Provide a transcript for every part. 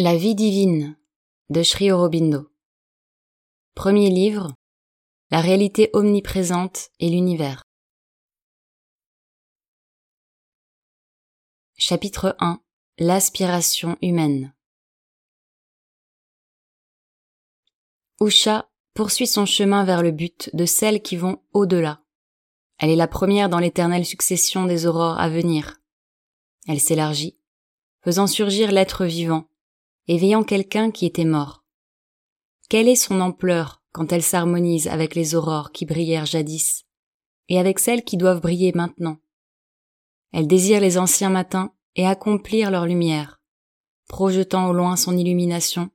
La vie divine de Sri Aurobindo. Premier livre La réalité omniprésente et l'univers. Chapitre 1 L'aspiration humaine. Usha poursuit son chemin vers le but de celles qui vont au-delà. Elle est la première dans l'éternelle succession des aurores à venir. Elle s'élargit, faisant surgir l'être vivant éveillant quelqu'un qui était mort. Quelle est son ampleur quand elle s'harmonise avec les aurores qui brillèrent jadis, et avec celles qui doivent briller maintenant? Elle désire les anciens matins et accomplir leur lumière. Projetant au loin son illumination,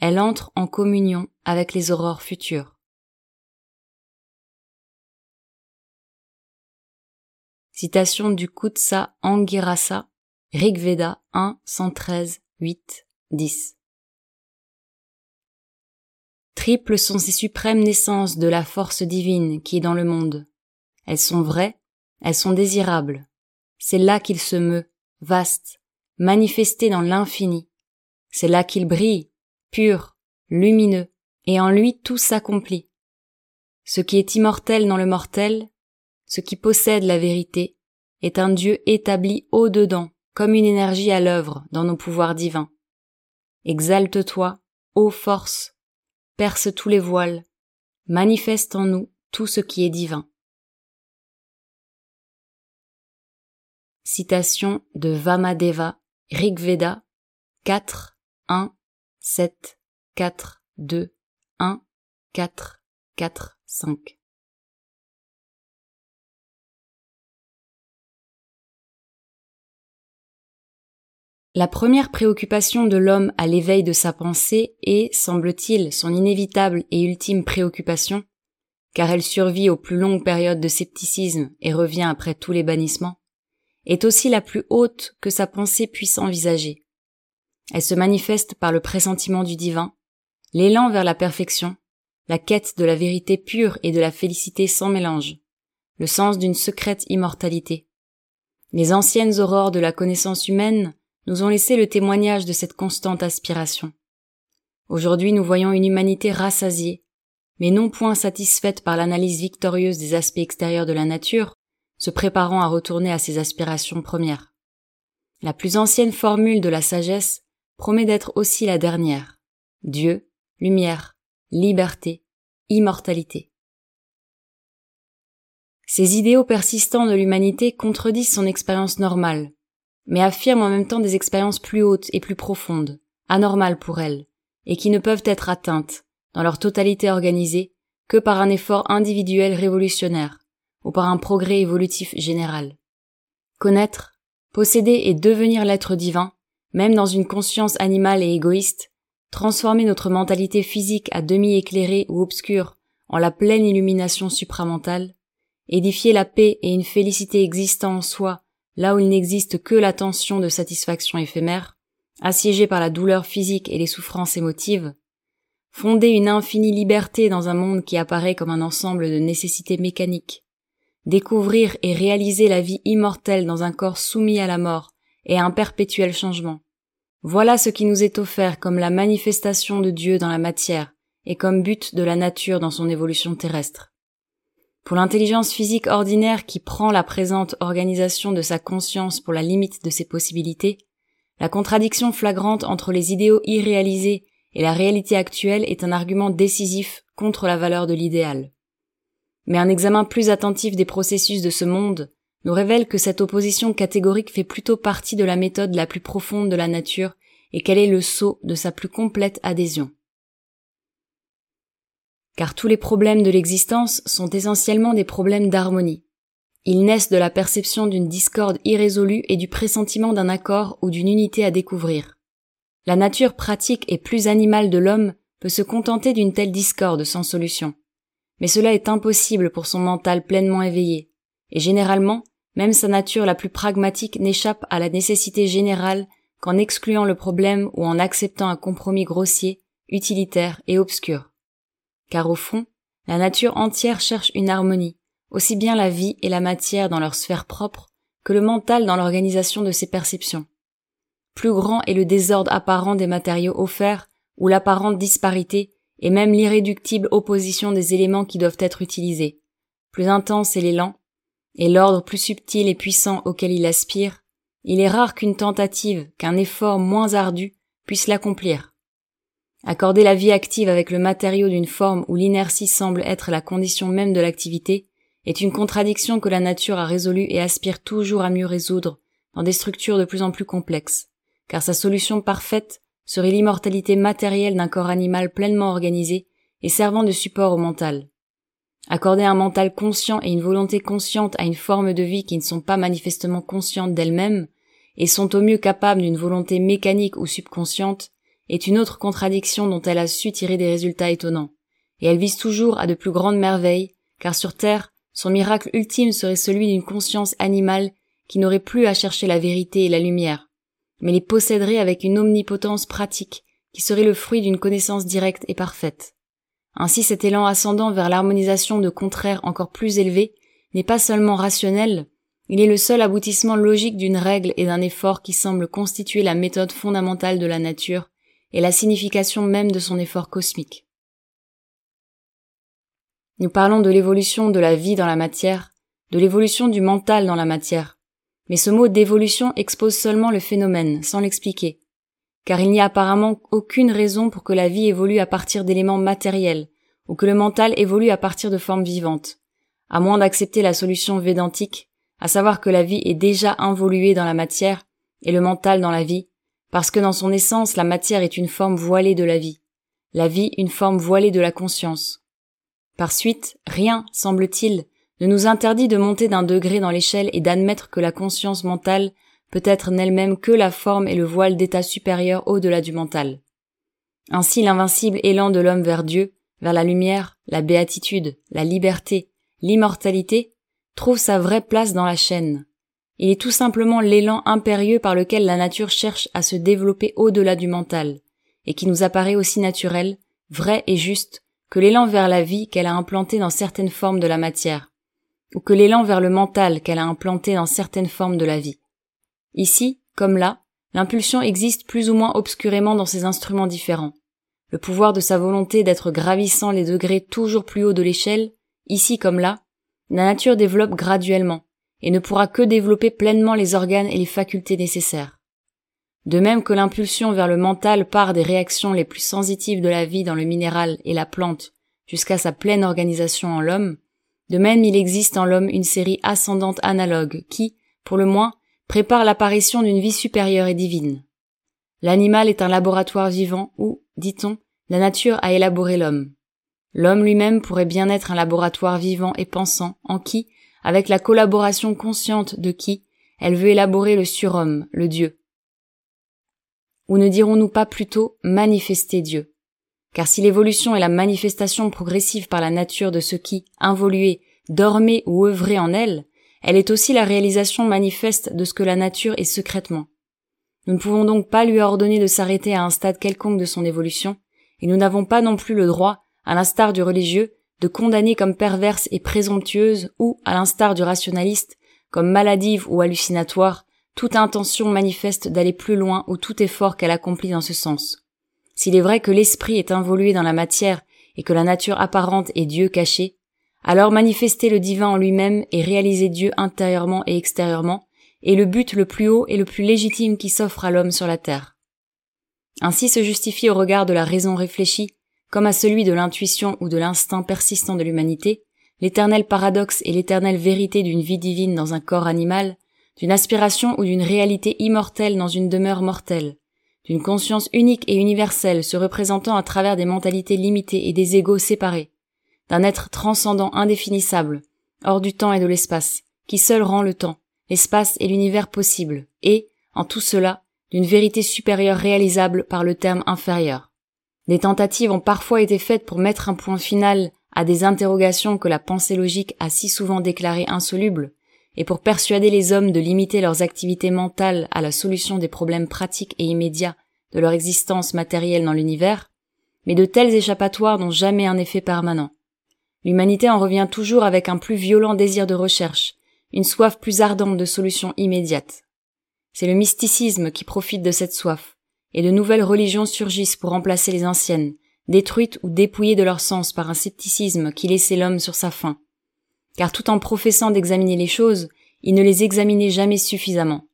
elle entre en communion avec les aurores futures. Citation du Kutsa Angirasa, Rigveda 1, 113, 8. 10. Triples sont ces suprêmes naissances de la force divine qui est dans le monde. Elles sont vraies, elles sont désirables. C'est là qu'il se meut, vaste, manifesté dans l'infini. C'est là qu'il brille, pur, lumineux, et en lui tout s'accomplit. Ce qui est immortel dans le mortel, ce qui possède la vérité, est un Dieu établi au-dedans, comme une énergie à l'œuvre dans nos pouvoirs divins. Exalte-toi, ô force, perce tous les voiles, manifeste en nous tout ce qui est divin. Citation de Vamadeva, Rigveda 4, 1, 7, 4, 2, 1, 4, 4, 5. La première préoccupation de l'homme à l'éveil de sa pensée est, semble-t-il, son inévitable et ultime préoccupation, car elle survit aux plus longues périodes de scepticisme et revient après tous les bannissements, est aussi la plus haute que sa pensée puisse envisager. Elle se manifeste par le pressentiment du divin, l'élan vers la perfection, la quête de la vérité pure et de la félicité sans mélange, le sens d'une secrète immortalité. Les anciennes aurores de la connaissance humaine nous ont laissé le témoignage de cette constante aspiration. Aujourd'hui nous voyons une humanité rassasiée, mais non point satisfaite par l'analyse victorieuse des aspects extérieurs de la nature, se préparant à retourner à ses aspirations premières. La plus ancienne formule de la sagesse promet d'être aussi la dernière. Dieu, lumière, liberté, immortalité. Ces idéaux persistants de l'humanité contredisent son expérience normale, mais affirment en même temps des expériences plus hautes et plus profondes, anormales pour elles, et qui ne peuvent être atteintes, dans leur totalité organisée, que par un effort individuel révolutionnaire, ou par un progrès évolutif général. Connaître, posséder et devenir l'être divin, même dans une conscience animale et égoïste, transformer notre mentalité physique à demi éclairée ou obscure en la pleine illumination supramentale, édifier la paix et une félicité existant en soi là où il n'existe que la tension de satisfaction éphémère, assiégé par la douleur physique et les souffrances émotives, fonder une infinie liberté dans un monde qui apparaît comme un ensemble de nécessités mécaniques, découvrir et réaliser la vie immortelle dans un corps soumis à la mort et à un perpétuel changement. Voilà ce qui nous est offert comme la manifestation de Dieu dans la matière et comme but de la nature dans son évolution terrestre. Pour l'intelligence physique ordinaire qui prend la présente organisation de sa conscience pour la limite de ses possibilités, la contradiction flagrante entre les idéaux irréalisés et la réalité actuelle est un argument décisif contre la valeur de l'idéal. Mais un examen plus attentif des processus de ce monde nous révèle que cette opposition catégorique fait plutôt partie de la méthode la plus profonde de la nature et qu'elle est le sceau de sa plus complète adhésion car tous les problèmes de l'existence sont essentiellement des problèmes d'harmonie. Ils naissent de la perception d'une discorde irrésolue et du pressentiment d'un accord ou d'une unité à découvrir. La nature pratique et plus animale de l'homme peut se contenter d'une telle discorde sans solution. Mais cela est impossible pour son mental pleinement éveillé, et généralement, même sa nature la plus pragmatique n'échappe à la nécessité générale qu'en excluant le problème ou en acceptant un compromis grossier, utilitaire et obscur car au fond, la nature entière cherche une harmonie, aussi bien la vie et la matière dans leur sphère propre que le mental dans l'organisation de ses perceptions. plus grand est le désordre apparent des matériaux offerts, ou l'apparente disparité, et même l'irréductible opposition des éléments qui doivent être utilisés. Plus intense est l'élan, et l'ordre plus subtil et puissant auquel il aspire, il est rare qu'une tentative, qu'un effort moins ardu puisse l'accomplir. Accorder la vie active avec le matériau d'une forme où l'inertie semble être la condition même de l'activité est une contradiction que la nature a résolue et aspire toujours à mieux résoudre dans des structures de plus en plus complexes, car sa solution parfaite serait l'immortalité matérielle d'un corps animal pleinement organisé et servant de support au mental. Accorder un mental conscient et une volonté consciente à une forme de vie qui ne sont pas manifestement conscientes d'elles-mêmes, et sont au mieux capables d'une volonté mécanique ou subconsciente, est une autre contradiction dont elle a su tirer des résultats étonnants. Et elle vise toujours à de plus grandes merveilles, car sur Terre, son miracle ultime serait celui d'une conscience animale qui n'aurait plus à chercher la vérité et la lumière, mais les posséderait avec une omnipotence pratique qui serait le fruit d'une connaissance directe et parfaite. Ainsi cet élan ascendant vers l'harmonisation de contraires encore plus élevés n'est pas seulement rationnel, il est le seul aboutissement logique d'une règle et d'un effort qui semble constituer la méthode fondamentale de la nature et la signification même de son effort cosmique. Nous parlons de l'évolution de la vie dans la matière, de l'évolution du mental dans la matière, mais ce mot d'évolution expose seulement le phénomène, sans l'expliquer. Car il n'y a apparemment aucune raison pour que la vie évolue à partir d'éléments matériels, ou que le mental évolue à partir de formes vivantes, à moins d'accepter la solution védantique, à savoir que la vie est déjà involuée dans la matière et le mental dans la vie, parce que dans son essence la matière est une forme voilée de la vie, la vie une forme voilée de la conscience. Par suite, rien, semble-t-il, ne nous interdit de monter d'un degré dans l'échelle et d'admettre que la conscience mentale peut-être n'elle-même que la forme et le voile d'état supérieur au-delà du mental. Ainsi l'invincible élan de l'homme vers Dieu, vers la lumière, la béatitude, la liberté, l'immortalité, trouve sa vraie place dans la chaîne. Il est tout simplement l'élan impérieux par lequel la nature cherche à se développer au-delà du mental, et qui nous apparaît aussi naturel, vrai et juste que l'élan vers la vie qu'elle a implanté dans certaines formes de la matière, ou que l'élan vers le mental qu'elle a implanté dans certaines formes de la vie. Ici, comme là, l'impulsion existe plus ou moins obscurément dans ces instruments différents. Le pouvoir de sa volonté d'être gravissant les degrés toujours plus haut de l'échelle, ici comme là, la nature développe graduellement, et ne pourra que développer pleinement les organes et les facultés nécessaires. De même que l'impulsion vers le mental part des réactions les plus sensitives de la vie dans le minéral et la plante jusqu'à sa pleine organisation en l'homme, de même il existe en l'homme une série ascendante analogue qui, pour le moins, prépare l'apparition d'une vie supérieure et divine. L'animal est un laboratoire vivant où, dit-on, la nature a élaboré l'homme. L'homme lui-même pourrait bien être un laboratoire vivant et pensant en qui, avec la collaboration consciente de qui, elle veut élaborer le surhomme, le Dieu. Ou ne dirons-nous pas plutôt manifester Dieu? Car si l'évolution est la manifestation progressive par la nature de ce qui, involué, dormait ou œuvrait en elle, elle est aussi la réalisation manifeste de ce que la nature est secrètement. Nous ne pouvons donc pas lui ordonner de s'arrêter à un stade quelconque de son évolution, et nous n'avons pas non plus le droit, à l'instar du religieux, de condamner comme perverse et présomptueuse ou, à l'instar du rationaliste, comme maladive ou hallucinatoire, toute intention manifeste d'aller plus loin ou tout effort qu'elle accomplit dans ce sens. S'il est vrai que l'esprit est involué dans la matière et que la nature apparente est Dieu caché, alors manifester le divin en lui-même et réaliser Dieu intérieurement et extérieurement est le but le plus haut et le plus légitime qui s'offre à l'homme sur la terre. Ainsi se justifie au regard de la raison réfléchie, comme à celui de l'intuition ou de l'instinct persistant de l'humanité, l'éternel paradoxe et l'éternelle vérité d'une vie divine dans un corps animal, d'une aspiration ou d'une réalité immortelle dans une demeure mortelle, d'une conscience unique et universelle se représentant à travers des mentalités limitées et des égaux séparés, d'un être transcendant indéfinissable, hors du temps et de l'espace, qui seul rend le temps, l'espace et l'univers possible, et, en tout cela, d'une vérité supérieure réalisable par le terme inférieur. Des tentatives ont parfois été faites pour mettre un point final à des interrogations que la pensée logique a si souvent déclarées insolubles, et pour persuader les hommes de limiter leurs activités mentales à la solution des problèmes pratiques et immédiats de leur existence matérielle dans l'univers, mais de tels échappatoires n'ont jamais un effet permanent. L'humanité en revient toujours avec un plus violent désir de recherche, une soif plus ardente de solutions immédiates. C'est le mysticisme qui profite de cette soif, et de nouvelles religions surgissent pour remplacer les anciennes, détruites ou dépouillées de leur sens par un scepticisme qui laissait l'homme sur sa faim. Car tout en professant d'examiner les choses, il ne les examinait jamais suffisamment.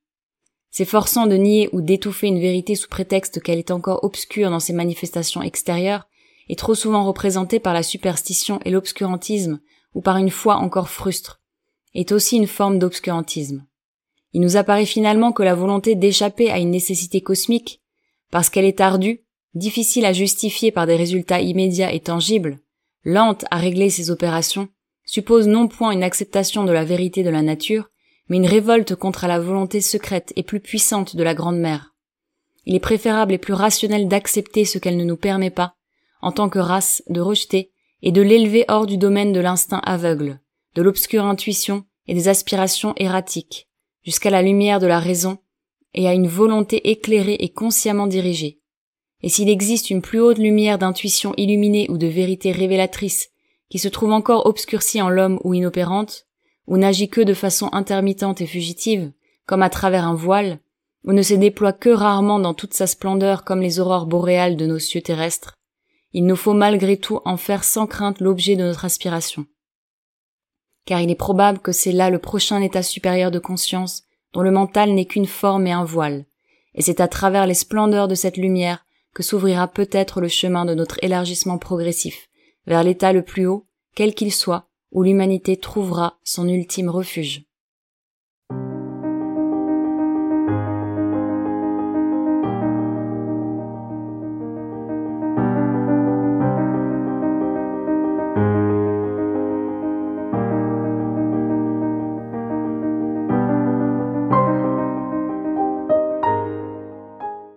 S'efforçant de nier ou d'étouffer une vérité sous prétexte qu'elle est encore obscure dans ses manifestations extérieures, et trop souvent représentée par la superstition et l'obscurantisme, ou par une foi encore frustre, est aussi une forme d'obscurantisme. Il nous apparaît finalement que la volonté d'échapper à une nécessité cosmique, parce qu'elle est ardue, difficile à justifier par des résultats immédiats et tangibles, lente à régler ses opérations, suppose non point une acceptation de la vérité de la nature, mais une révolte contre la volonté secrète et plus puissante de la Grande Mère. Il est préférable et plus rationnel d'accepter ce qu'elle ne nous permet pas, en tant que race, de rejeter et de l'élever hors du domaine de l'instinct aveugle, de l'obscure intuition et des aspirations erratiques, jusqu'à la lumière de la raison et à une volonté éclairée et consciemment dirigée. Et s'il existe une plus haute lumière d'intuition illuminée ou de vérité révélatrice qui se trouve encore obscurcie en l'homme ou inopérante, ou n'agit que de façon intermittente et fugitive, comme à travers un voile, ou ne se déploie que rarement dans toute sa splendeur comme les aurores boréales de nos cieux terrestres, il nous faut malgré tout en faire sans crainte l'objet de notre aspiration. Car il est probable que c'est là le prochain état supérieur de conscience le mental n'est qu'une forme et un voile, et c'est à travers les splendeurs de cette lumière que s'ouvrira peut-être le chemin de notre élargissement progressif vers l'état le plus haut, quel qu'il soit, où l'humanité trouvera son ultime refuge.